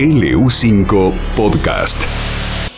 LU5 Podcast.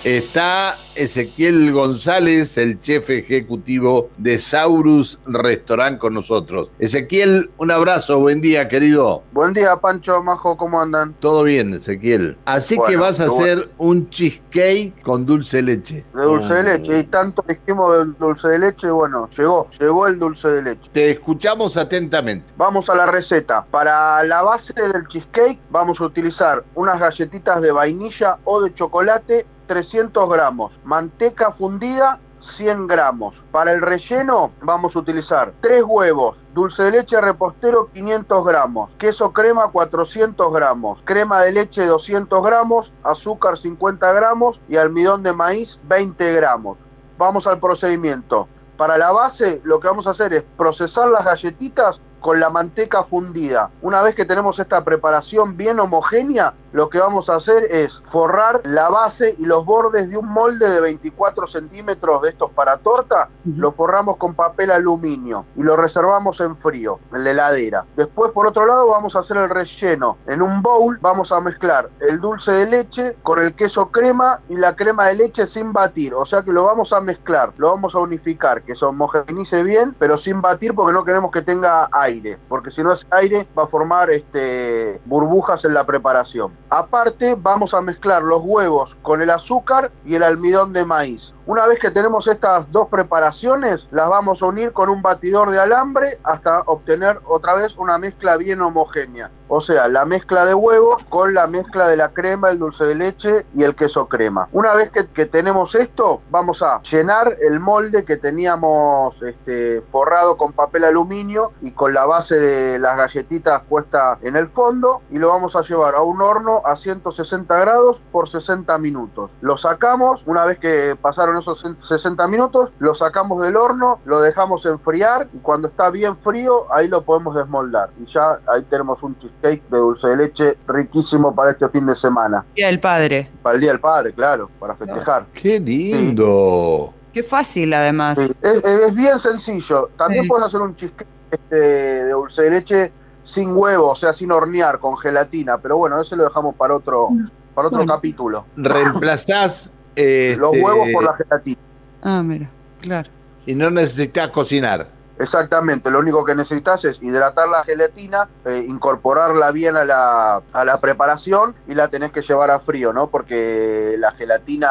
Está Ezequiel González, el chef ejecutivo de Saurus Restaurant con nosotros. Ezequiel, un abrazo, buen día, querido. Buen día, Pancho, Majo, ¿cómo andan? Todo bien, Ezequiel. Así que vas a hacer un cheesecake con dulce de leche. De dulce de leche, y tanto dijimos del dulce de leche, bueno, llegó, llegó el dulce de leche. Te escuchamos atentamente. Vamos a la receta. Para la base del cheesecake vamos a utilizar unas galletitas de vainilla o de chocolate, 300 gramos, manteca fundida, 100 gramos. Para el relleno vamos a utilizar 3 huevos, dulce de leche repostero 500 gramos, queso crema 400 gramos, crema de leche 200 gramos, azúcar 50 gramos y almidón de maíz 20 gramos. Vamos al procedimiento. Para la base lo que vamos a hacer es procesar las galletitas con la manteca fundida. Una vez que tenemos esta preparación bien homogénea, lo que vamos a hacer es forrar la base y los bordes de un molde de 24 centímetros de estos para torta, lo forramos con papel aluminio y lo reservamos en frío, en la heladera. Después, por otro lado, vamos a hacer el relleno. En un bowl vamos a mezclar el dulce de leche con el queso crema y la crema de leche sin batir. O sea que lo vamos a mezclar, lo vamos a unificar, que se homogenice bien, pero sin batir porque no queremos que tenga aire, porque si no es aire va a formar este, burbujas en la preparación. Aparte vamos a mezclar los huevos con el azúcar y el almidón de maíz. Una vez que tenemos estas dos preparaciones, las vamos a unir con un batidor de alambre hasta obtener otra vez una mezcla bien homogénea. O sea, la mezcla de huevos con la mezcla de la crema, el dulce de leche y el queso crema. Una vez que, tenemos esto, vamos a llenar el molde que teníamos este, forrado con papel aluminio y con la base de las galletitas puesta en el fondo y lo vamos a llevar a un horno a 160 grados por 60 minutos. Lo sacamos, una vez que pasaron esos 60 minutos, lo sacamos del horno, lo dejamos enfriar y cuando está bien frío, ahí lo podemos desmoldar. Y ya ahí tenemos un cheesecake de dulce de leche riquísimo para este fin de semana. Día del Padre. Para el Día del Padre, claro, para festejar. ¡Qué lindo! Qué fácil, además. Sí, Es, es bien sencillo. También Sí. puedes hacer un cheesecake este, de dulce de leche sin huevo, o sea, sin hornear, con gelatina. Pero bueno, ese lo dejamos para otro, para otro Bueno. capítulo. Reemplazás este, Los huevos por la gelatina. Ah, mira, claro. y no necesitas cocinar. Exactamente, lo único que necesitas es hidratar la gelatina, eh, incorporarla bien a la, a la preparación y la tenés que llevar a frío, ¿no? Porque la gelatina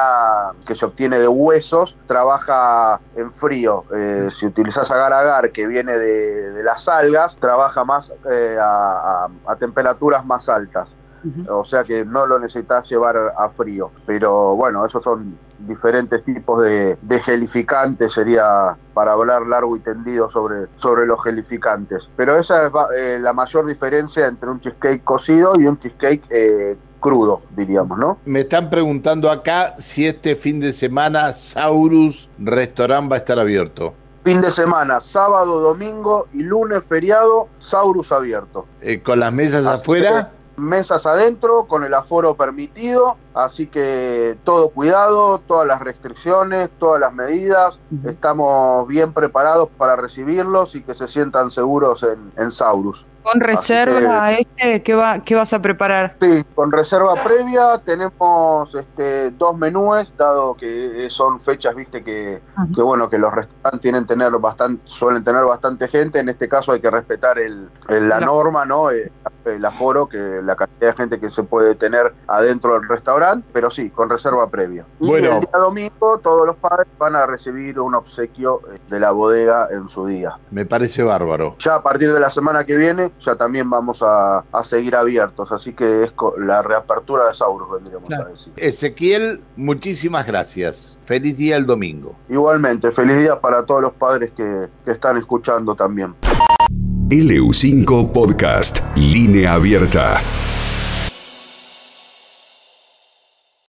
que se obtiene de huesos trabaja en frío. Eh, si utilizas agar agar, que viene de, de las algas, trabaja más eh, a, a- a temperaturas más altas. O sea que no lo necesitas llevar a frío. Pero bueno, esos son diferentes tipos de, de gelificantes, sería para hablar largo y tendido sobre, sobre los gelificantes. Pero esa es eh, la mayor diferencia entre un cheesecake cocido y un cheesecake eh, crudo, diríamos, ¿no? Me están preguntando acá si este fin de semana Saurus Restaurant va a estar abierto. Fin de semana, sábado, domingo y lunes feriado, Saurus abierto. Eh, con las mesas Así afuera. Mesas adentro con el aforo permitido, así que todo cuidado, todas las restricciones, todas las medidas, estamos bien preparados para recibirlos y que se sientan seguros en, en Saurus. Con reserva, este, ¿qué, va, ¿qué vas a preparar? Sí, con reserva previa tenemos este, dos menúes, dado que son fechas, viste, que, bueno, que los restaurantes tienen tener bastante, suelen tener bastante gente, en este caso hay que respetar el, el- la norma, ¿no? El, el aforo, que la cantidad de gente que se puede tener adentro del restaurante, pero sí, con reserva previa. Y Bueno. el día domingo todos los padres van a recibir un obsequio eh, de la bodega en su día. Me parece bárbaro. Ya a partir de la semana que viene, ya también vamos a, a seguir abiertos, así que es la reapertura de Saurus, vendríamos Claro. a decir. Ezequiel, muchísimas gracias. Feliz día el domingo. Igualmente, feliz día para todos los padres que, que están escuchando también. LU5 Podcast. Línea abierta.